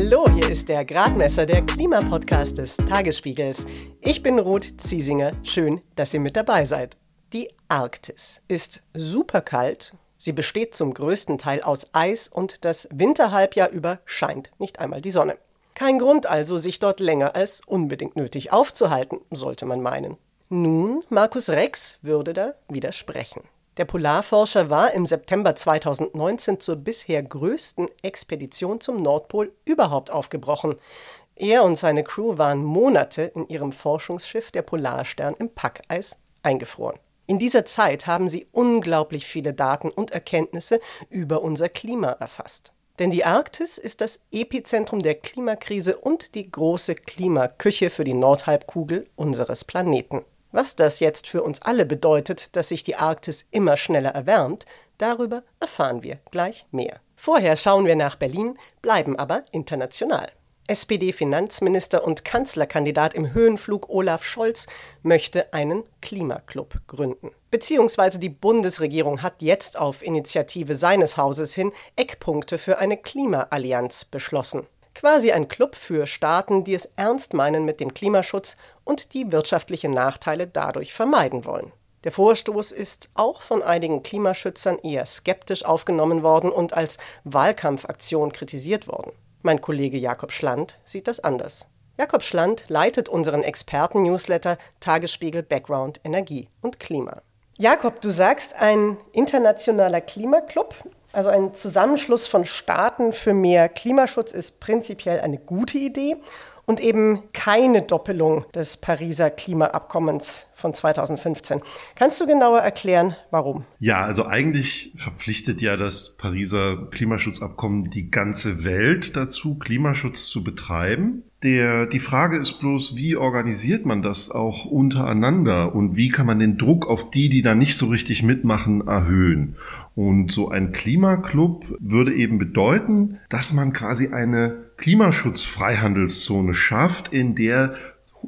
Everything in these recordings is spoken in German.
Hallo, hier ist der Gradmesser, der Klimapodcast des Tagesspiegels. Ich bin Ruth Ziesinger. Schön, dass ihr mit dabei seid. Die Arktis ist super kalt. Sie besteht zum größten Teil aus Eis und das Winterhalbjahr über scheint nicht einmal die Sonne. Kein Grund also, sich dort länger als unbedingt nötig aufzuhalten, sollte man meinen. Nun, Markus Rex würde da widersprechen. Der Polarforscher war im September 2019 zur bisher größten Expedition zum Nordpol überhaupt aufgebrochen. Er und seine Crew waren Monate in ihrem Forschungsschiff der Polarstern im Packeis eingefroren. In dieser Zeit haben sie unglaublich viele Daten und Erkenntnisse über unser Klima erfasst. Denn die Arktis ist das Epizentrum der Klimakrise und die große Klimaküche für die Nordhalbkugel unseres Planeten. Was das jetzt für uns alle bedeutet, dass sich die Arktis immer schneller erwärmt, darüber erfahren wir gleich mehr. Vorher schauen wir nach Berlin, bleiben aber international. SPD-Finanzminister und Kanzlerkandidat im Höhenflug Olaf Scholz möchte einen Klimaclub gründen. Beziehungsweise die Bundesregierung hat jetzt auf Initiative seines Hauses hin Eckpunkte für eine Klimaallianz beschlossen. Quasi ein Club für Staaten, die es ernst meinen mit dem Klimaschutz und die wirtschaftliche Nachteile dadurch vermeiden wollen. Der Vorstoß ist auch von einigen Klimaschützern eher skeptisch aufgenommen worden und als Wahlkampfaktion kritisiert worden. Mein Kollege Jakob Schland sieht das anders. Jakob Schland leitet unseren Experten-Newsletter Tagesspiegel Background Energie und Klima. Jakob, du sagst, ein internationaler Klimaclub also ein Zusammenschluss von Staaten für mehr Klimaschutz ist prinzipiell eine gute Idee und eben keine Doppelung des Pariser Klimaabkommens von 2015. Kannst du genauer erklären, warum? Ja, also eigentlich verpflichtet ja das Pariser Klimaschutzabkommen die ganze Welt dazu, Klimaschutz zu betreiben. Der, die Frage ist bloß, wie organisiert man das auch untereinander und wie kann man den Druck auf die, die da nicht so richtig mitmachen, erhöhen? Und so ein Klimaclub würde eben bedeuten, dass man quasi eine Klimaschutzfreihandelszone schafft, in der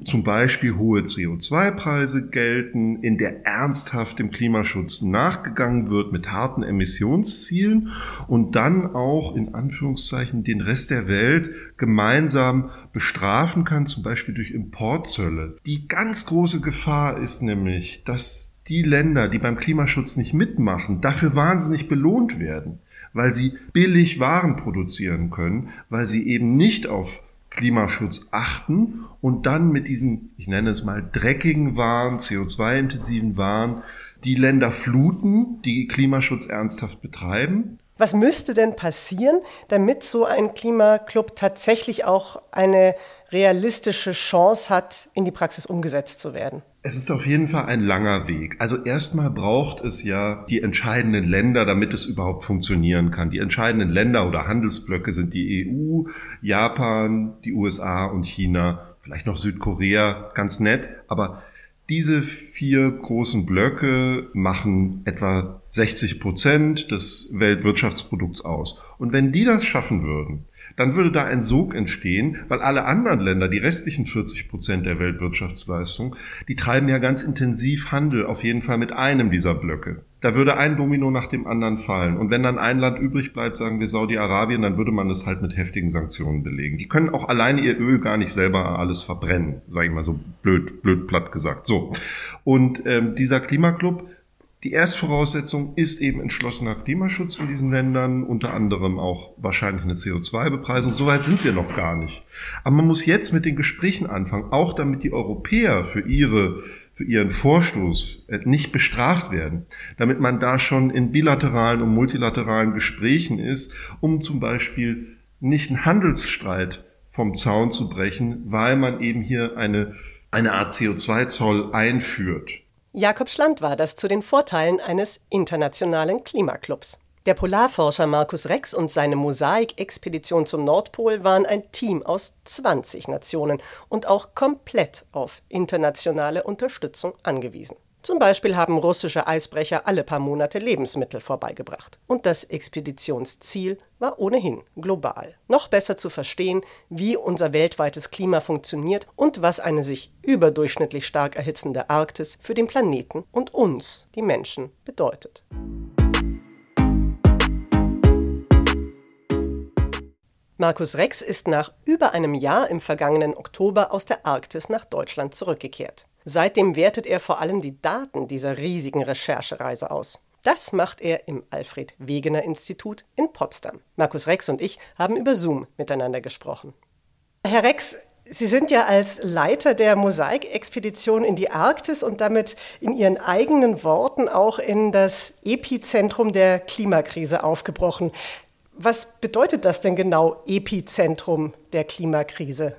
zum Beispiel hohe CO2-Preise gelten, in der ernsthaft dem Klimaschutz nachgegangen wird mit harten Emissionszielen und dann auch in Anführungszeichen den Rest der Welt gemeinsam bestrafen kann, zum Beispiel durch Importzölle. Die ganz große Gefahr ist nämlich, dass die Länder, die beim Klimaschutz nicht mitmachen, dafür wahnsinnig belohnt werden, weil sie billig Waren produzieren können, weil sie eben nicht auf Klimaschutz achten und dann mit diesen, ich nenne es mal, dreckigen Waren, CO2-intensiven Waren, die Länder fluten, die Klimaschutz ernsthaft betreiben. Was müsste denn passieren, damit so ein Klimaclub tatsächlich auch eine realistische Chance hat, in die Praxis umgesetzt zu werden? Es ist auf jeden Fall ein langer Weg. Also erstmal braucht es ja die entscheidenden Länder, damit es überhaupt funktionieren kann. Die entscheidenden Länder oder Handelsblöcke sind die EU, Japan, die USA und China, vielleicht noch Südkorea, ganz nett. Aber diese vier großen Blöcke machen etwa 60 Prozent des Weltwirtschaftsprodukts aus. Und wenn die das schaffen würden, dann würde da ein Sog entstehen, weil alle anderen Länder, die restlichen 40 Prozent der Weltwirtschaftsleistung, die treiben ja ganz intensiv Handel, auf jeden Fall mit einem dieser Blöcke. Da würde ein Domino nach dem anderen fallen. Und wenn dann ein Land übrig bleibt, sagen wir Saudi-Arabien, dann würde man es halt mit heftigen Sanktionen belegen. Die können auch alleine ihr Öl gar nicht selber alles verbrennen, sage ich mal so blöd, blöd platt gesagt. So. Und ähm, dieser Klimaclub die Erstvoraussetzung ist eben entschlossener Klimaschutz in diesen Ländern, unter anderem auch wahrscheinlich eine CO2-Bepreisung. Soweit sind wir noch gar nicht. Aber man muss jetzt mit den Gesprächen anfangen, auch damit die Europäer für ihre für ihren Vorstoß äh, nicht bestraft werden, damit man da schon in bilateralen und multilateralen Gesprächen ist, um zum Beispiel nicht einen Handelsstreit vom Zaun zu brechen, weil man eben hier eine, eine Art CO2-Zoll einführt. Jakob Schland war das zu den Vorteilen eines internationalen Klimaclubs. Der Polarforscher Markus Rex und seine Mosaik-Expedition zum Nordpol waren ein Team aus 20 Nationen und auch komplett auf internationale Unterstützung angewiesen. Zum Beispiel haben russische Eisbrecher alle paar Monate Lebensmittel vorbeigebracht. Und das Expeditionsziel war ohnehin global. Noch besser zu verstehen, wie unser weltweites Klima funktioniert und was eine sich überdurchschnittlich stark erhitzende Arktis für den Planeten und uns, die Menschen, bedeutet. Markus Rex ist nach über einem Jahr im vergangenen Oktober aus der Arktis nach Deutschland zurückgekehrt. Seitdem wertet er vor allem die Daten dieser riesigen Recherchereise aus. Das macht er im Alfred Wegener Institut in Potsdam. Markus Rex und ich haben über Zoom miteinander gesprochen. Herr Rex, Sie sind ja als Leiter der Mosaikexpedition in die Arktis und damit in Ihren eigenen Worten auch in das Epizentrum der Klimakrise aufgebrochen. Was bedeutet das denn genau, Epizentrum der Klimakrise?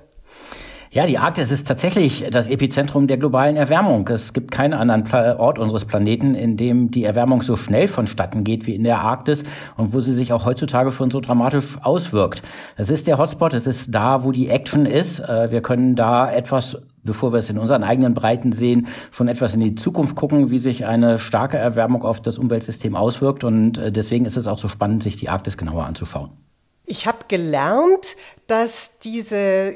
Ja, die Arktis ist tatsächlich das Epizentrum der globalen Erwärmung. Es gibt keinen anderen Ort unseres Planeten, in dem die Erwärmung so schnell vonstatten geht wie in der Arktis und wo sie sich auch heutzutage schon so dramatisch auswirkt. Es ist der Hotspot, es ist da, wo die Action ist. Äh, wir können da etwas bevor wir es in unseren eigenen Breiten sehen, schon etwas in die Zukunft gucken, wie sich eine starke Erwärmung auf das Umweltsystem auswirkt. Und äh, deswegen ist es auch so spannend, sich die Arktis genauer anzuschauen. Ich habe gelernt, dass diese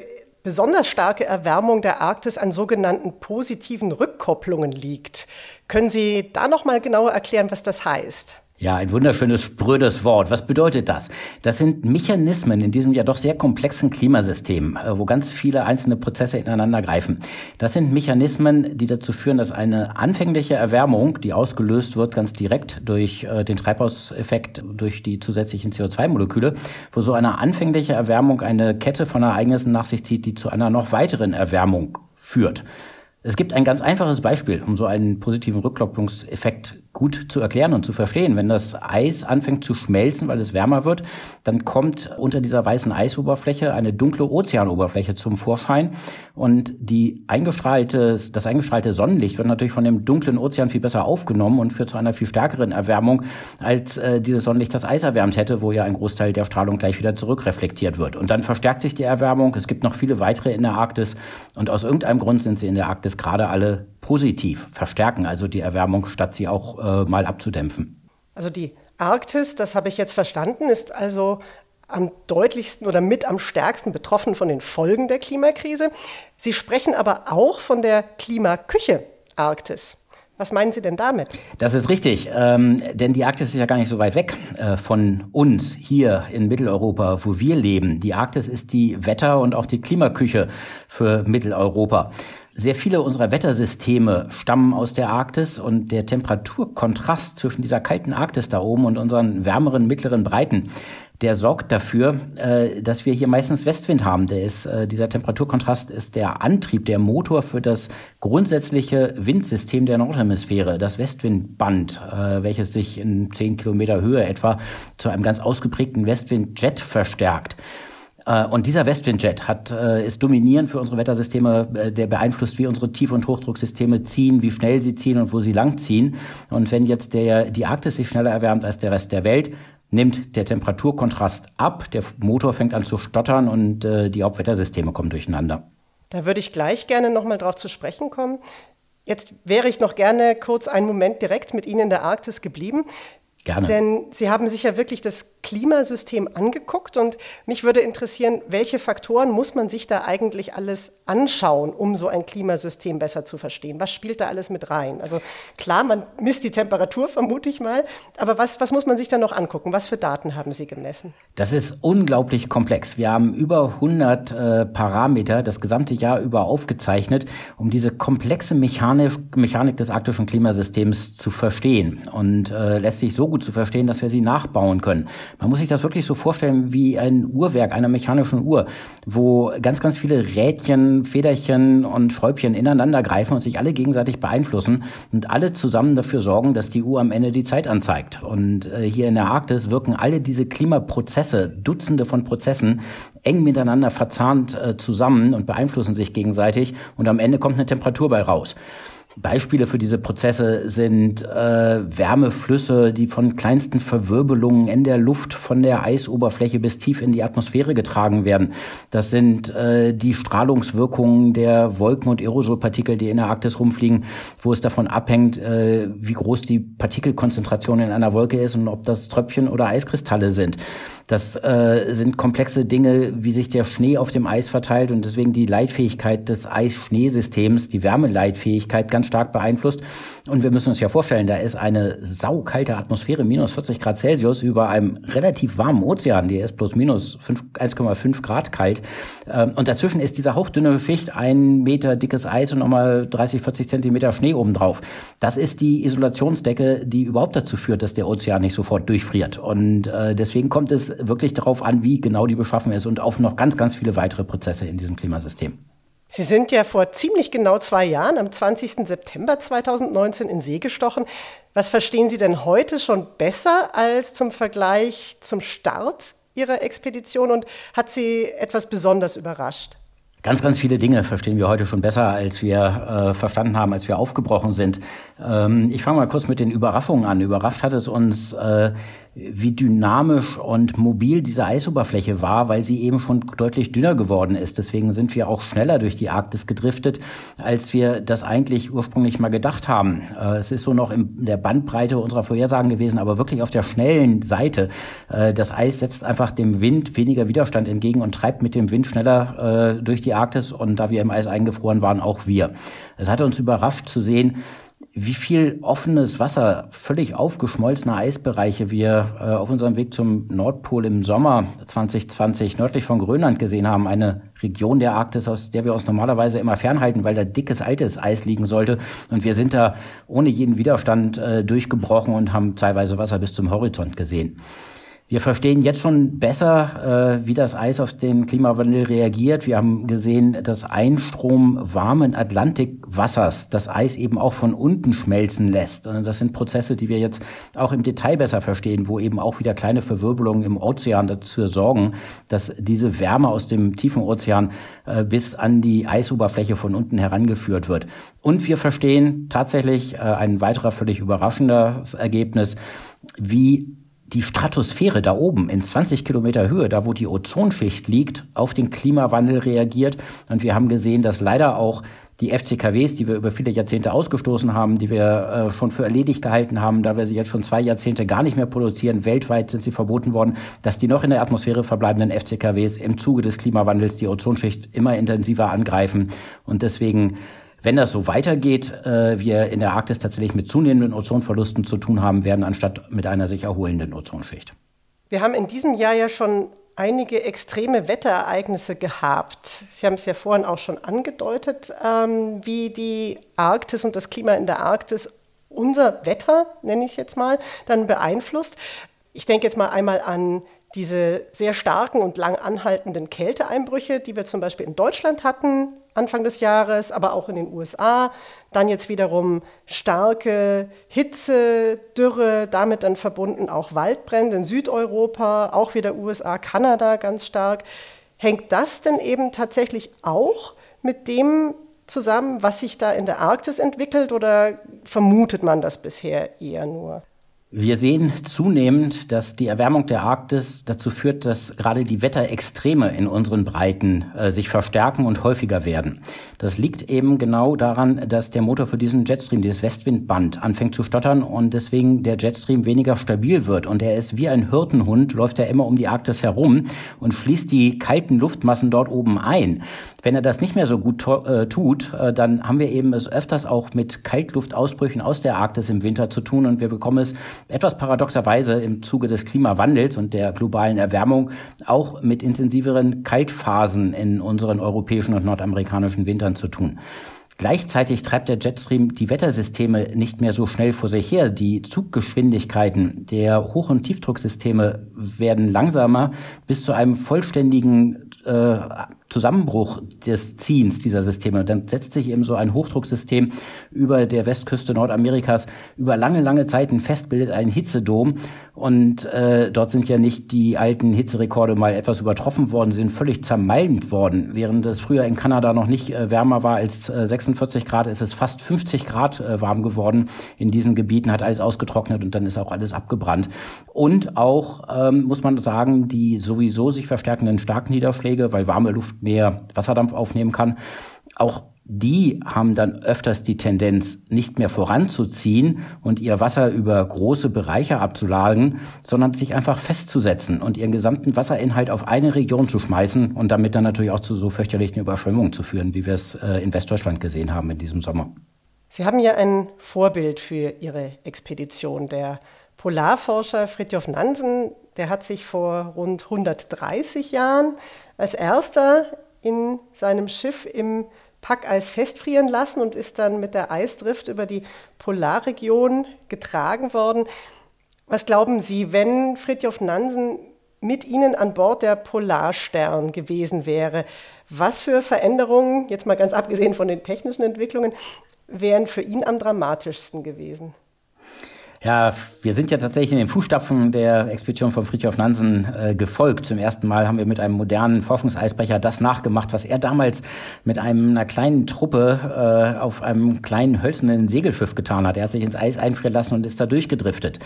besonders starke Erwärmung der Arktis an sogenannten positiven Rückkopplungen liegt. Können Sie da noch mal genauer erklären, was das heißt? Ja, ein wunderschönes, sprödes Wort. Was bedeutet das? Das sind Mechanismen in diesem ja doch sehr komplexen Klimasystem, äh, wo ganz viele einzelne Prozesse ineinander greifen. Das sind Mechanismen, die dazu führen, dass eine anfängliche Erwärmung, die ausgelöst wird ganz direkt durch äh, den Treibhauseffekt, durch die zusätzlichen CO2-Moleküle, wo so eine anfängliche Erwärmung eine Kette von Ereignissen nach sich zieht, die zu einer noch weiteren Erwärmung führt. Es gibt ein ganz einfaches Beispiel, um so einen positiven Rückkopplungseffekt gut zu erklären und zu verstehen. Wenn das Eis anfängt zu schmelzen, weil es wärmer wird, dann kommt unter dieser weißen Eisoberfläche eine dunkle Ozeanoberfläche zum Vorschein und die eingestrahlte, das eingestrahlte Sonnenlicht wird natürlich von dem dunklen Ozean viel besser aufgenommen und führt zu einer viel stärkeren Erwärmung, als äh, dieses Sonnenlicht das Eis erwärmt hätte, wo ja ein Großteil der Strahlung gleich wieder zurückreflektiert wird. Und dann verstärkt sich die Erwärmung. Es gibt noch viele weitere in der Arktis und aus irgendeinem Grund sind sie in der Arktis gerade alle positiv verstärken, also die Erwärmung, statt sie auch äh, mal abzudämpfen. Also die Arktis, das habe ich jetzt verstanden, ist also am deutlichsten oder mit am stärksten betroffen von den Folgen der Klimakrise. Sie sprechen aber auch von der Klimaküche Arktis. Was meinen Sie denn damit? Das ist richtig, ähm, denn die Arktis ist ja gar nicht so weit weg äh, von uns hier in Mitteleuropa, wo wir leben. Die Arktis ist die Wetter- und auch die Klimaküche für Mitteleuropa. Sehr viele unserer Wettersysteme stammen aus der Arktis und der Temperaturkontrast zwischen dieser kalten Arktis da oben und unseren wärmeren mittleren Breiten, der sorgt dafür, äh, dass wir hier meistens Westwind haben. Der ist, äh, dieser Temperaturkontrast ist der Antrieb, der Motor für das grundsätzliche Windsystem der Nordhemisphäre, das Westwindband, äh, welches sich in zehn Kilometer Höhe etwa zu einem ganz ausgeprägten Westwindjet verstärkt. Äh, und dieser Westwindjet hat, äh, ist dominierend für unsere Wettersysteme, äh, der beeinflusst, wie unsere Tief- und Hochdrucksysteme ziehen, wie schnell sie ziehen und wo sie lang ziehen. Und wenn jetzt der, die Arktis sich schneller erwärmt als der Rest der Welt, nimmt der Temperaturkontrast ab, der Motor fängt an zu stottern und äh, die Hauptwettersysteme kommen durcheinander. Da würde ich gleich gerne nochmal drauf zu sprechen kommen. Jetzt wäre ich noch gerne kurz einen Moment direkt mit Ihnen in der Arktis geblieben. Gerne. Denn Sie haben sich ja wirklich das Klimasystem angeguckt und mich würde interessieren, welche Faktoren muss man sich da eigentlich alles anschauen, um so ein Klimasystem besser zu verstehen? Was spielt da alles mit rein? Also klar, man misst die Temperatur, vermute ich mal, aber was, was muss man sich da noch angucken? Was für Daten haben Sie gemessen? Das ist unglaublich komplex. Wir haben über 100 äh, Parameter das gesamte Jahr über aufgezeichnet, um diese komplexe Mechanik, Mechanik des arktischen Klimasystems zu verstehen und äh, lässt sich so gut zu verstehen, dass wir sie nachbauen können. Man muss sich das wirklich so vorstellen wie ein Uhrwerk einer mechanischen Uhr, wo ganz, ganz viele Rädchen, Federchen und Schräubchen ineinander greifen und sich alle gegenseitig beeinflussen und alle zusammen dafür sorgen, dass die Uhr am Ende die Zeit anzeigt. Und äh, hier in der Arktis wirken alle diese Klimaprozesse, Dutzende von Prozessen, eng miteinander verzahnt äh, zusammen und beeinflussen sich gegenseitig und am Ende kommt eine Temperatur bei raus. Beispiele für diese Prozesse sind äh, Wärmeflüsse, die von kleinsten Verwirbelungen in der Luft von der Eisoberfläche bis tief in die Atmosphäre getragen werden. Das sind äh, die Strahlungswirkungen der Wolken- und Aerosolpartikel, die in der Arktis rumfliegen, wo es davon abhängt, äh, wie groß die Partikelkonzentration in einer Wolke ist und ob das Tröpfchen oder Eiskristalle sind. Das äh, sind komplexe Dinge, wie sich der Schnee auf dem Eis verteilt und deswegen die Leitfähigkeit des Eis-Schneesystems, die Wärmeleitfähigkeit ganz stark beeinflusst. Und wir müssen uns ja vorstellen, da ist eine saukalte Atmosphäre, minus 40 Grad Celsius, über einem relativ warmen Ozean, der ist plus minus 1,5 Grad kalt. Ähm, und dazwischen ist diese hauchdünne Schicht, ein Meter dickes Eis und nochmal 30, 40 Zentimeter Schnee obendrauf. Das ist die Isolationsdecke, die überhaupt dazu führt, dass der Ozean nicht sofort durchfriert. Und äh, deswegen kommt es wirklich darauf an, wie genau die beschaffen ist und auf noch ganz, ganz viele weitere Prozesse in diesem Klimasystem. Sie sind ja vor ziemlich genau zwei Jahren, am 20. September 2019, in See gestochen. Was verstehen Sie denn heute schon besser als zum Vergleich zum Start Ihrer Expedition und hat Sie etwas besonders überrascht? Ganz, ganz viele Dinge verstehen wir heute schon besser, als wir äh, verstanden haben, als wir aufgebrochen sind. Ähm, ich fange mal kurz mit den Überraschungen an. Überrascht hat es uns, äh, wie dynamisch und mobil diese Eisoberfläche war, weil sie eben schon deutlich dünner geworden ist. Deswegen sind wir auch schneller durch die Arktis gedriftet, als wir das eigentlich ursprünglich mal gedacht haben. Äh, es ist so noch in der Bandbreite unserer Vorhersagen gewesen, aber wirklich auf der schnellen Seite. Äh, das Eis setzt einfach dem Wind weniger Widerstand entgegen und treibt mit dem Wind schneller äh, durch die Arktis und da wir im Eis eingefroren waren, auch wir. Es hatte uns überrascht zu sehen, wie viel offenes Wasser, völlig aufgeschmolzene Eisbereiche wir äh, auf unserem Weg zum Nordpol im Sommer 2020 nördlich von Grönland gesehen haben. Eine Region der Arktis, aus der wir uns normalerweise immer fernhalten, weil da dickes, altes Eis liegen sollte. Und wir sind da ohne jeden Widerstand äh, durchgebrochen und haben teilweise Wasser bis zum Horizont gesehen. Wir verstehen jetzt schon besser, äh, wie das Eis auf den Klimawandel reagiert. Wir haben gesehen, dass Einstrom warmen Atlantikwassers das Eis eben auch von unten schmelzen lässt. Das sind Prozesse, die wir jetzt auch im Detail besser verstehen, wo eben auch wieder kleine Verwirbelungen im Ozean dazu sorgen, dass diese Wärme aus dem tiefen Ozean äh, bis an die Eisoberfläche von unten herangeführt wird. Und wir verstehen tatsächlich äh, ein weiterer völlig überraschendes Ergebnis, wie die Stratosphäre da oben in 20 Kilometer Höhe, da wo die Ozonschicht liegt, auf den Klimawandel reagiert. Und wir haben gesehen, dass leider auch die FCKWs, die wir über viele Jahrzehnte ausgestoßen haben, die wir äh, schon für erledigt gehalten haben, da wir sie jetzt schon zwei Jahrzehnte gar nicht mehr produzieren, weltweit sind sie verboten worden, dass die noch in der Atmosphäre verbleibenden FCKWs im Zuge des Klimawandels die Ozonschicht immer intensiver angreifen. Und deswegen wenn das so weitergeht, äh, wir in der Arktis tatsächlich mit zunehmenden Ozonverlusten zu tun haben werden, anstatt mit einer sich erholenden Ozonschicht. Wir haben in diesem Jahr ja schon einige extreme Wetterereignisse gehabt. Sie haben es ja vorhin auch schon angedeutet, ähm, wie die Arktis und das Klima in der Arktis unser Wetter, nenne ich es jetzt mal, dann beeinflusst. Ich denke jetzt mal einmal an diese sehr starken und lang anhaltenden Kälteeinbrüche, die wir zum Beispiel in Deutschland hatten Anfang des Jahres, aber auch in den USA. Dann jetzt wiederum starke Hitze, Dürre, damit dann verbunden auch Waldbrände in Südeuropa, auch wieder USA, Kanada ganz stark. Hängt das denn eben tatsächlich auch mit dem zusammen, was sich da in der Arktis entwickelt oder vermutet man das bisher eher nur? Wir sehen zunehmend, dass die Erwärmung der Arktis dazu führt, dass gerade die Wetterextreme in unseren Breiten äh, sich verstärken und häufiger werden. Das liegt eben genau daran, dass der Motor für diesen Jetstream, dieses Westwindband, anfängt zu stottern und deswegen der Jetstream weniger stabil wird. Und er ist wie ein Hirtenhund, läuft er immer um die Arktis herum und schließt die kalten Luftmassen dort oben ein. Wenn er das nicht mehr so gut äh, tut, äh, dann haben wir eben es öfters auch mit Kaltluftausbrüchen aus der Arktis im Winter zu tun und wir bekommen es etwas paradoxerweise im Zuge des Klimawandels und der globalen Erwärmung auch mit intensiveren Kaltphasen in unseren europäischen und nordamerikanischen Wintern zu tun. Gleichzeitig treibt der Jetstream die Wettersysteme nicht mehr so schnell vor sich her. Die Zuggeschwindigkeiten der Hoch- und Tiefdrucksysteme werden langsamer bis zu einem vollständigen äh, Zusammenbruch des Ziehens dieser Systeme. Und dann setzt sich eben so ein Hochdrucksystem über der Westküste Nordamerikas über lange, lange Zeiten fest, bildet einen Hitzedom. Und äh, dort sind ja nicht die alten Hitzerekorde mal etwas übertroffen worden, sind völlig zermalmt worden. Während es früher in Kanada noch nicht äh, wärmer war als äh, 46 Grad, ist es fast 50 Grad äh, warm geworden in diesen Gebieten, hat alles ausgetrocknet und dann ist auch alles abgebrannt. Und auch, ähm, muss man sagen, die sowieso sich verstärkenden Starkniederschläge, weil warme Luft mehr Wasserdampf aufnehmen kann. Auch die haben dann öfters die Tendenz, nicht mehr voranzuziehen und ihr Wasser über große Bereiche abzulagen, sondern sich einfach festzusetzen und ihren gesamten Wasserinhalt auf eine Region zu schmeißen und damit dann natürlich auch zu so fürchterlichen Überschwemmungen zu führen, wie wir es äh, in Westdeutschland gesehen haben in diesem Sommer. Sie haben ja ein Vorbild für Ihre Expedition. Der Polarforscher Fridtjof Nansen, der hat sich vor rund 130 Jahren als erster in seinem Schiff im Packeis festfrieren lassen und ist dann mit der Eisdrift über die Polarregion getragen worden. Was glauben Sie, wenn Fridtjof Nansen mit Ihnen an Bord der Polarstern gewesen wäre, was für Veränderungen, jetzt mal ganz abgesehen von den technischen Entwicklungen, wären für ihn am dramatischsten gewesen? Ja, wir sind ja tatsächlich in den Fußstapfen der Expedition von Fridtjof Nansen äh, gefolgt. Zum ersten Mal haben wir mit einem modernen Forschungseisbrecher das nachgemacht, was er damals mit einem, einer kleinen Truppe äh, auf einem kleinen hölzernen Segelschiff getan hat. Er hat sich ins Eis einfrieren lassen und ist da durchgedriftet.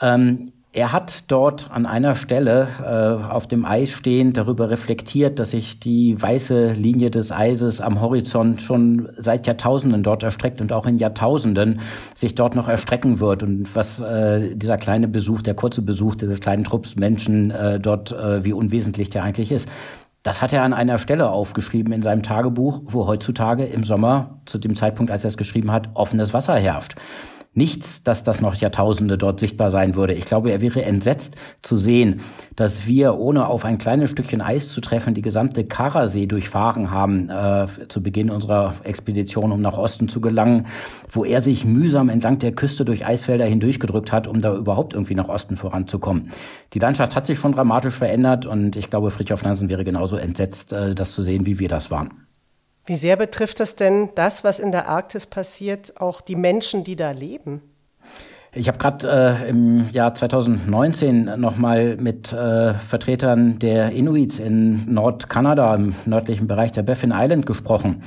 Ähm, er hat dort an einer Stelle äh, auf dem Eis stehend darüber reflektiert, dass sich die weiße Linie des Eises am Horizont schon seit Jahrtausenden dort erstreckt und auch in Jahrtausenden sich dort noch erstrecken wird. Und was äh, dieser kleine Besuch, der kurze Besuch dieses kleinen Trupps Menschen äh, dort, äh, wie unwesentlich der eigentlich ist. Das hat er an einer Stelle aufgeschrieben in seinem Tagebuch, wo heutzutage im Sommer, zu dem Zeitpunkt, als er es geschrieben hat, offenes Wasser herrscht nichts, dass das noch Jahrtausende dort sichtbar sein würde. Ich glaube, er wäre entsetzt zu sehen, dass wir, ohne auf ein kleines Stückchen Eis zu treffen, die gesamte Karasee durchfahren haben äh, zu Beginn unserer Expedition, um nach Osten zu gelangen, wo er sich mühsam entlang der Küste durch Eisfelder hindurchgedrückt hat, um da überhaupt irgendwie nach Osten voranzukommen. Die Landschaft hat sich schon dramatisch verändert und ich glaube, Fritjof Nansen wäre genauso entsetzt, äh, das zu sehen, wie wir das waren. Wie sehr betrifft das denn das, was in der Arktis passiert, auch die Menschen, die da leben? Ich habe gerade äh, im Jahr 2019 nochmal mit äh, Vertretern der Inuits in Nordkanada, im nördlichen Bereich der Baffin Island gesprochen,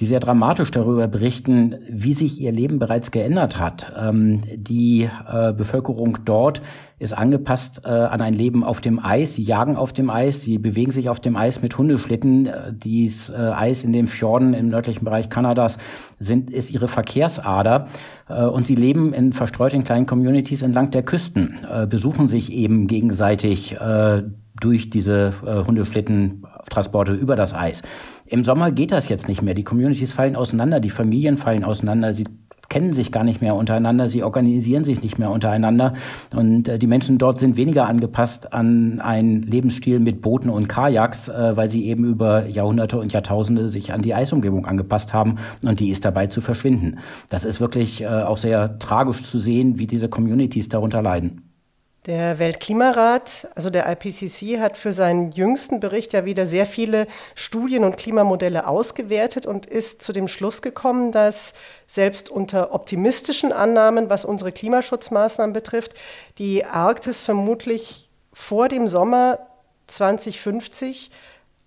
die sehr dramatisch darüber berichten, wie sich ihr Leben bereits geändert hat. Ähm, die äh, Bevölkerung dort ist angepasst äh, an ein Leben auf dem Eis. Sie jagen auf dem Eis, sie bewegen sich auf dem Eis mit Hundeschlitten. Äh, dies äh, Eis in den Fjorden im nördlichen Bereich Kanadas sind, ist ihre Verkehrsader. Äh, und sie leben in verstreuten kleinen Communities entlang der Küsten, äh, besuchen sich eben gegenseitig äh, durch diese äh, Hundeschlittentransporte über das Eis. Im Sommer geht das jetzt nicht mehr. Die Communities fallen auseinander, die Familien fallen auseinander, sie kennen sich gar nicht mehr untereinander, sie organisieren sich nicht mehr untereinander und äh, die Menschen dort sind weniger angepasst an einen Lebensstil mit Booten und Kajaks, äh, weil sie eben über Jahrhunderte und Jahrtausende sich an die Eisumgebung angepasst haben und die ist dabei zu verschwinden. Das ist wirklich äh, auch sehr tragisch zu sehen, wie diese Communities darunter leiden. Der Weltklimarat, also der IPCC, hat für seinen jüngsten Bericht ja wieder sehr viele Studien und Klimamodelle ausgewertet und ist zu dem Schluss gekommen, dass selbst unter optimistischen Annahmen, was unsere Klimaschutzmaßnahmen betrifft, die Arktis vermutlich vor dem Sommer 2050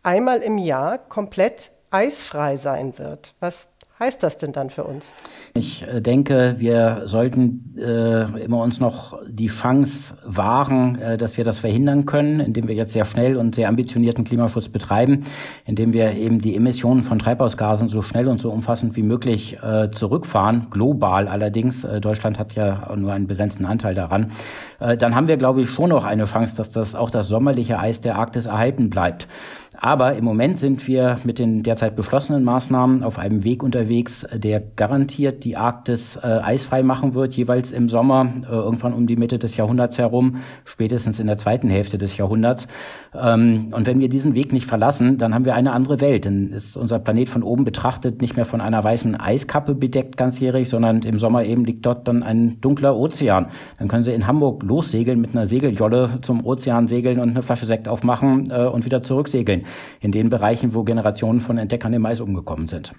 einmal im Jahr komplett eisfrei sein wird. Was heißt das denn dann für uns? Ich äh, denke, wir sollten äh, immer uns noch die Chance wahren, äh, dass wir das verhindern können, indem wir jetzt sehr schnell und sehr ambitionierten Klimaschutz betreiben, indem wir eben die Emissionen von Treibhausgasen so schnell und so umfassend wie möglich äh, zurückfahren, global allerdings. Äh, Deutschland hat ja nur einen begrenzten Anteil daran. Äh, dann haben wir, glaube ich, schon noch eine Chance, dass das auch das sommerliche Eis der Arktis erhalten bleibt. Aber im Moment sind wir mit den derzeit beschlossenen Maßnahmen auf einem Weg unterwegs, der garantiert die Arktis äh, eisfrei machen wird, jeweils im Sommer, äh, irgendwann um die Mitte des Jahrhunderts herum, spätestens in der zweiten Hälfte des Jahrhunderts. Ähm, und wenn wir diesen Weg nicht verlassen, dann haben wir eine andere Welt. Dann ist unser Planet von oben betrachtet nicht mehr von einer weißen Eiskappe bedeckt ganzjährig, sondern im Sommer eben liegt dort dann ein dunkler Ozean. Dann können Sie in Hamburg lossegeln mit einer Segeljolle zum Ozean segeln und eine Flasche Sekt aufmachen äh, und wieder zurücksegeln. In den Bereichen, wo Generationen von Entdeckern im Eis umgekommen sind.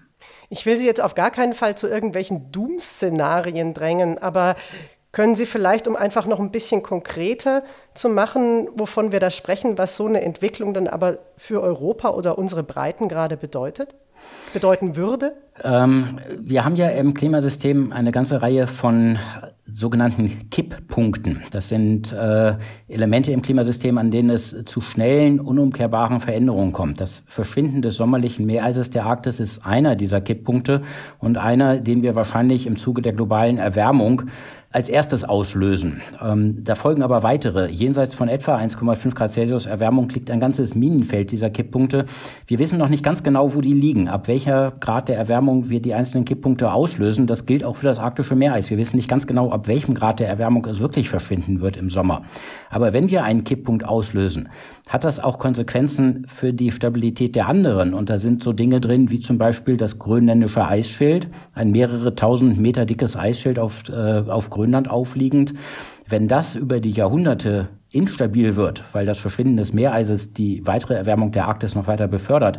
Ich will Sie jetzt auf gar keinen Fall zu irgendwelchen Doom-Szenarien drängen, aber können Sie vielleicht, um einfach noch ein bisschen konkreter zu machen, wovon wir da sprechen, was so eine Entwicklung dann aber für Europa oder unsere Breiten gerade bedeutet? bedeuten würde? Ähm, wir haben ja im Klimasystem eine ganze Reihe von sogenannten Kipppunkten. Das sind äh, Elemente im Klimasystem, an denen es zu schnellen, unumkehrbaren Veränderungen kommt. Das Verschwinden des sommerlichen Meereises der Arktis ist einer dieser Kipppunkte und einer, den wir wahrscheinlich im Zuge der globalen Erwärmung als erstes auslösen. Ähm, da folgen aber weitere. Jenseits von etwa 1,5 Grad Celsius Erwärmung liegt ein ganzes Minenfeld dieser Kipppunkte. Wir wissen noch nicht ganz genau, wo die liegen, ab welcher Grad der Erwärmung wir die einzelnen Kipppunkte auslösen. Das gilt auch für das arktische Meereis. Wir wissen nicht ganz genau, ab welchem Grad der Erwärmung es wirklich verschwinden wird im Sommer. Aber wenn wir einen Kipppunkt auslösen, hat das auch Konsequenzen für die Stabilität der anderen. Und da sind so Dinge drin, wie zum Beispiel das grönländische Eisschild, ein mehrere tausend Meter dickes Eisschild auf, äh, auf Grönland aufliegend. Wenn das über die Jahrhunderte instabil wird, weil das Verschwinden des Meereises die weitere Erwärmung der Arktis noch weiter befördert,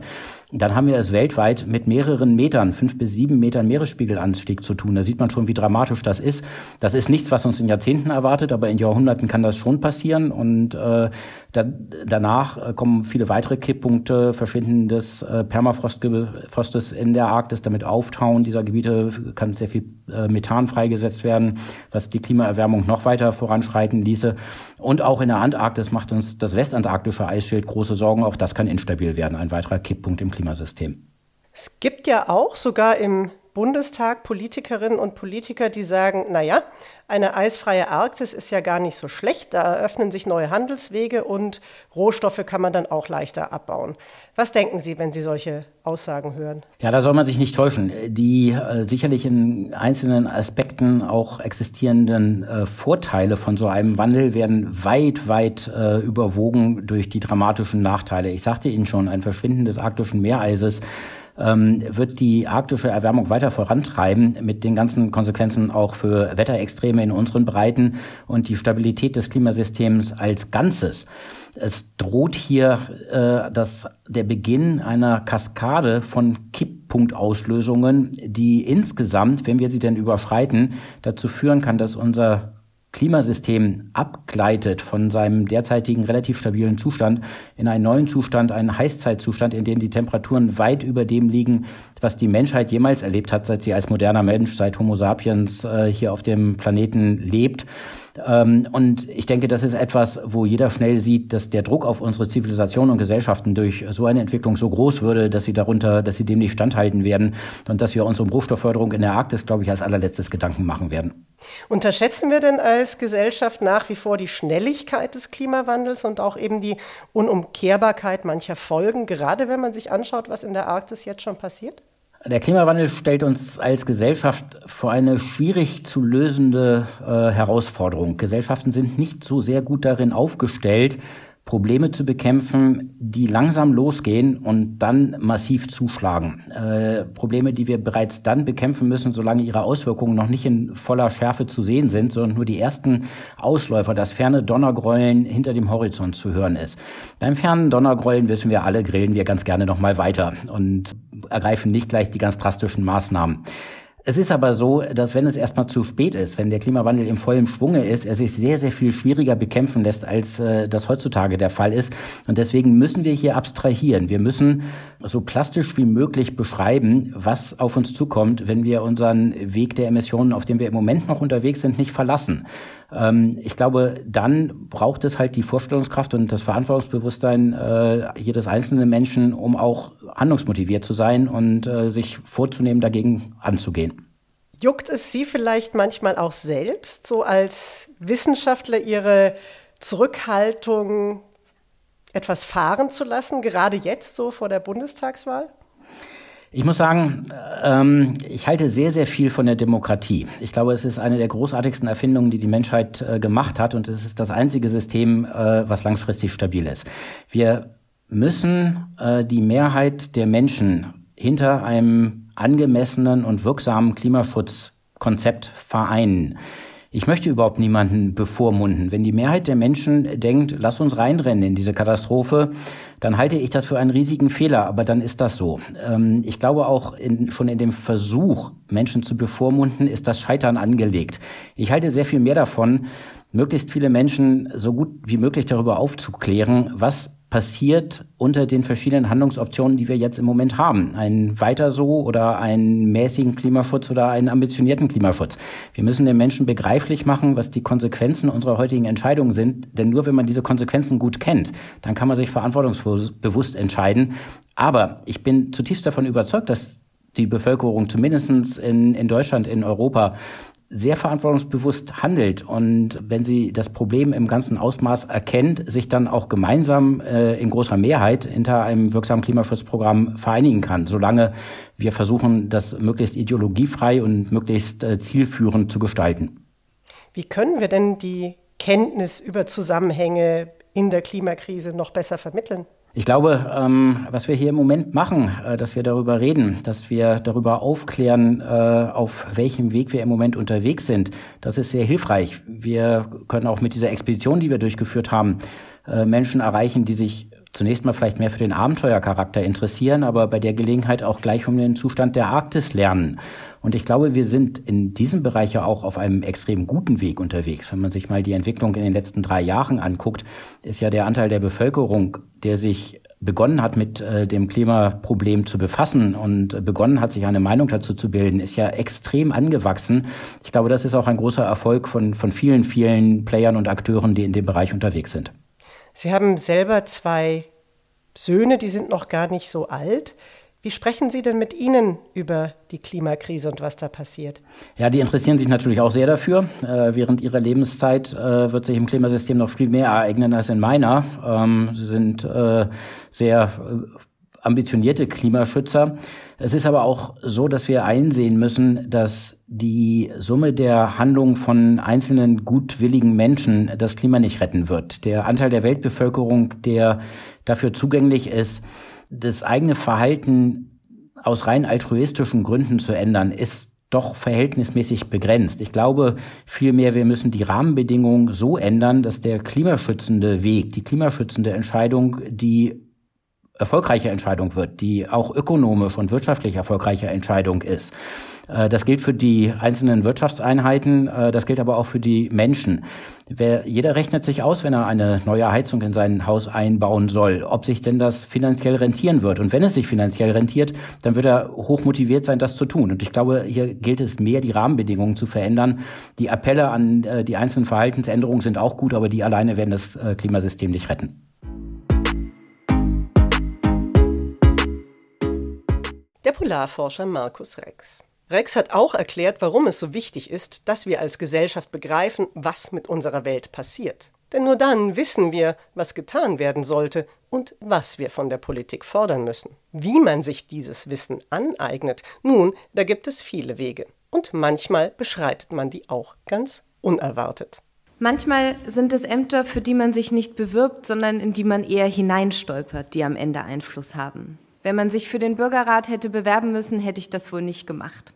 dann haben wir es weltweit mit mehreren Metern, fünf bis sieben Metern Meeresspiegelanstieg zu tun. Da sieht man schon, wie dramatisch das ist. Das ist nichts, was uns in Jahrzehnten erwartet, aber in Jahrhunderten kann das schon passieren. Und äh, da, danach äh, kommen viele weitere Kipppunkte, Verschwinden des äh, Permafrostes in der Arktis, damit Auftauen dieser Gebiete kann sehr viel äh, Methan freigesetzt werden, was die Klimaerwärmung noch weiter voranschreiten ließe. Und auch in der Antarktis macht uns das westantarktische Eisschild große Sorgen. Auch das kann instabil werden, ein weiterer Kipppunkt im Klimasystem. Es gibt ja auch sogar im Bundestag Politikerinnen und Politiker, die sagen, naja, eine eisfreie Arktis ist ja gar nicht so schlecht, da eröffnen sich neue Handelswege und Rohstoffe kann man dann auch leichter abbauen. Was denken Sie, wenn Sie solche Aussagen hören? Ja, da soll man sich nicht täuschen. Die äh, sicherlich in einzelnen Aspekten auch existierenden äh, Vorteile von so einem Wandel werden weit, weit äh, überwogen durch die dramatischen Nachteile. Ich sagte Ihnen schon, ein Verschwinden des arktischen Meereises ähm, wird die arktische Erwärmung weiter vorantreiben mit den ganzen Konsequenzen auch für Wetterextreme in unseren Breiten und die Stabilität des Klimasystems als Ganzes. Es droht hier äh, das, der Beginn einer Kaskade von Kipppunktauslösungen, die insgesamt, wenn wir sie denn überschreiten, dazu führen kann, dass unser Klimasystem abgleitet von seinem derzeitigen relativ stabilen Zustand in einen neuen Zustand, einen Heißzeitzustand, in dem die Temperaturen weit über dem liegen, was die Menschheit jemals erlebt hat, seit sie als moderner Mensch, seit Homo sapiens äh, hier auf dem Planeten lebt. Ähm, und ich denke, das ist etwas, wo jeder schnell sieht, dass der Druck auf unsere Zivilisation und Gesellschaften durch so eine Entwicklung so groß würde, dass sie darunter, dass sie dem nicht standhalten werden und dass wir uns um Rohstoffförderung in der Arktis, glaube ich, als allerletztes Gedanken machen werden. Unterschätzen wir denn als Gesellschaft nach wie vor die Schnelligkeit des Klimawandels und auch eben die Unumkehrbarkeit mancher Folgen, gerade wenn man sich anschaut, was in der Arktis jetzt schon passiert? Der Klimawandel stellt uns als Gesellschaft vor eine schwierig zu lösende äh, Herausforderung. Gesellschaften sind nicht so sehr gut darin aufgestellt, Probleme zu bekämpfen, die langsam losgehen und dann massiv zuschlagen. Äh, Probleme, die wir bereits dann bekämpfen müssen, solange ihre Auswirkungen noch nicht in voller Schärfe zu sehen sind, sondern nur die ersten Ausläufer, das ferne Donnergrollen hinter dem Horizont zu hören ist. Beim fernen Donnergrollen wissen wir alle, grillen wir ganz gerne noch mal weiter und ergreifen nicht gleich die ganz drastischen Maßnahmen. Es ist aber so, dass wenn es erstmal zu spät ist, wenn der Klimawandel im vollen Schwunge ist, er sich sehr, sehr viel schwieriger bekämpfen lässt, als äh, das heutzutage der Fall ist. Und deswegen müssen wir hier abstrahieren. Wir müssen so plastisch wie möglich beschreiben, was auf uns zukommt, wenn wir unseren Weg der Emissionen, auf dem wir im Moment noch unterwegs sind, nicht verlassen. Ähm, ich glaube, dann braucht es halt die Vorstellungskraft und das Verantwortungsbewusstsein äh, jedes einzelnen Menschen, um auch handlungsmotiviert zu sein und äh, sich vorzunehmen, dagegen anzugehen. Juckt es Sie vielleicht manchmal auch selbst, so als Wissenschaftler, Ihre Zurückhaltung etwas fahren zu lassen, gerade jetzt so vor der Bundestagswahl? Ich muss sagen, ähm, ich halte sehr, sehr viel von der Demokratie. Ich glaube, es ist eine der großartigsten Erfindungen, die die Menschheit äh, gemacht hat und es ist das einzige System, äh, was langfristig stabil ist. Wir müssen äh, die Mehrheit der Menschen hinter einem angemessenen und wirksamen Klimaschutzkonzept vereinen. Ich möchte überhaupt niemanden bevormunden. Wenn die Mehrheit der Menschen denkt, lass uns reinrennen in diese Katastrophe, dann halte ich das für einen riesigen Fehler. Aber dann ist das so. Ähm, ich glaube auch in, schon in dem Versuch, Menschen zu bevormunden, ist das Scheitern angelegt. Ich halte sehr viel mehr davon, möglichst viele Menschen so gut wie möglich darüber aufzuklären, was passiert unter den verschiedenen Handlungsoptionen, die wir jetzt im Moment haben. Ein weiter so oder einen mäßigen Klimaschutz oder einen ambitionierten Klimaschutz. Wir müssen den Menschen begreiflich machen, was die Konsequenzen unserer heutigen Entscheidungen sind. Denn nur wenn man diese Konsequenzen gut kennt, dann kann man sich verantwortungsbewusst entscheiden. Aber ich bin zutiefst davon überzeugt, dass die Bevölkerung zumindest in, in Deutschland, in Europa sehr verantwortungsbewusst handelt und wenn sie das Problem im ganzen Ausmaß erkennt, sich dann auch gemeinsam äh, in großer Mehrheit hinter einem wirksamen Klimaschutzprogramm vereinigen kann, solange wir versuchen, das möglichst ideologiefrei und möglichst äh, zielführend zu gestalten. Wie können wir denn die Kenntnis über Zusammenhänge in der Klimakrise noch besser vermitteln? Ich glaube, ähm, was wir hier im Moment machen, äh, dass wir darüber reden, dass wir darüber aufklären, äh, auf welchem Weg wir im Moment unterwegs sind, das ist sehr hilfreich. Wir können auch mit dieser Expedition, die wir durchgeführt haben, äh, Menschen erreichen, die sich zunächst mal vielleicht mehr für den Abenteuercharakter interessieren, aber bei der Gelegenheit auch gleich um den Zustand der Arktis lernen. Und ich glaube, wir sind in diesem Bereich ja auch auf einem extrem guten Weg unterwegs. Wenn man sich mal die Entwicklung in den letzten drei Jahren anguckt, ist ja der Anteil der Bevölkerung, der sich begonnen hat, mit äh, dem Klimaproblem zu befassen und begonnen hat, sich eine Meinung dazu zu bilden, ist ja extrem angewachsen. Ich glaube, das ist auch ein großer Erfolg von, von vielen, vielen Playern und Akteuren, die in dem Bereich unterwegs sind. Sie haben selber zwei Söhne, die sind noch gar nicht so alt. Wie sprechen Sie denn mit ihnen über die Klimakrise und was da passiert? Ja, die interessieren sich natürlich auch sehr dafür. Äh, während ihrer Lebenszeit äh, wird sich im Klimasystem noch viel mehr ereignen als in meiner. Ähm, sie sind äh, sehr äh, ambitionierte Klimaschützer. Es ist aber auch so, dass wir einsehen müssen, dass die Summe der Handlungen von einzelnen gutwilligen Menschen das Klima nicht retten wird. Der Anteil der Weltbevölkerung, der dafür zugänglich ist, das eigene Verhalten aus rein altruistischen Gründen zu ändern, ist doch verhältnismäßig begrenzt. Ich glaube vielmehr, wir müssen die Rahmenbedingungen so ändern, dass der klimaschützende Weg, die klimaschützende Entscheidung, die erfolgreiche Entscheidung wird, die auch ökonomisch und wirtschaftlich erfolgreiche Entscheidung ist. Äh, das gilt für die einzelnen Wirtschaftseinheiten, äh, das gilt aber auch für die Menschen. Wer, jeder rechnet sich aus, wenn er eine neue Heizung in sein Haus einbauen soll, ob sich denn das finanziell rentieren wird. Und wenn es sich finanziell rentiert, dann wird er hoch motiviert sein, das zu tun. Und ich glaube, hier gilt es mehr, die Rahmenbedingungen zu verändern. Die Appelle an äh, die einzelnen Verhaltensänderungen sind auch gut, aber die alleine werden das Klimasystem nicht retten. Polarforscher Markus Rex. Rex hat auch erklärt, warum es so wichtig ist, dass wir als Gesellschaft begreifen, was mit unserer Welt passiert. Denn nur dann wissen wir, was getan werden sollte und was wir von der Politik fordern müssen. Wie man sich dieses Wissen aneignet, nun, da gibt es viele Wege. Und manchmal beschreitet man die auch ganz unerwartet. Manchmal sind es Ämter, für die man sich nicht bewirbt, sondern in die man eher hineinstolpert, die am Ende Einfluss haben. Wenn man sich für den Bürgerrat hätte bewerben müssen, hätte ich das wohl nicht gemacht.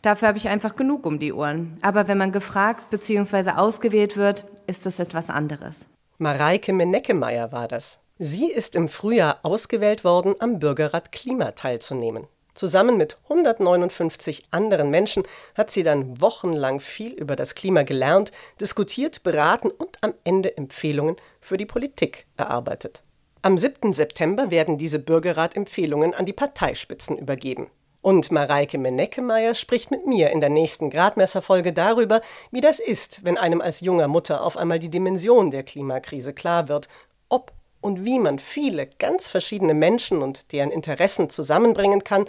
Dafür habe ich einfach genug um die Ohren. Aber wenn man gefragt bzw. ausgewählt wird, ist das etwas anderes. Mareike Meneckemeyer war das. Sie ist im Frühjahr ausgewählt worden, am Bürgerrat Klima teilzunehmen. Zusammen mit 159 anderen Menschen hat sie dann wochenlang viel über das Klima gelernt, diskutiert, beraten und am Ende Empfehlungen für die Politik erarbeitet. Am 7. September werden diese Bürgerrat-Empfehlungen an die Parteispitzen übergeben. Und Mareike Meneckemeyer spricht mit mir in der nächsten Gradmesserfolge darüber, wie das ist, wenn einem als junger Mutter auf einmal die Dimension der Klimakrise klar wird, ob und wie man viele ganz verschiedene Menschen und deren Interessen zusammenbringen kann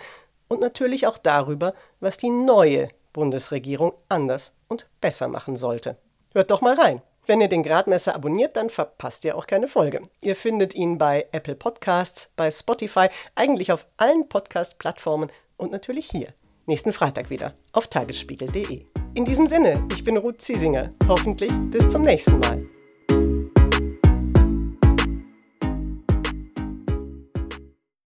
und natürlich auch darüber, was die neue Bundesregierung anders und besser machen sollte. Hört doch mal rein. Wenn ihr den Gradmesser abonniert, dann verpasst ihr auch keine Folge. Ihr findet ihn bei Apple Podcasts, bei Spotify, eigentlich auf allen Podcast-Plattformen und natürlich hier. Nächsten Freitag wieder auf tagesspiegel.de. In diesem Sinne, ich bin Ruth Ziesinger. Hoffentlich bis zum nächsten Mal.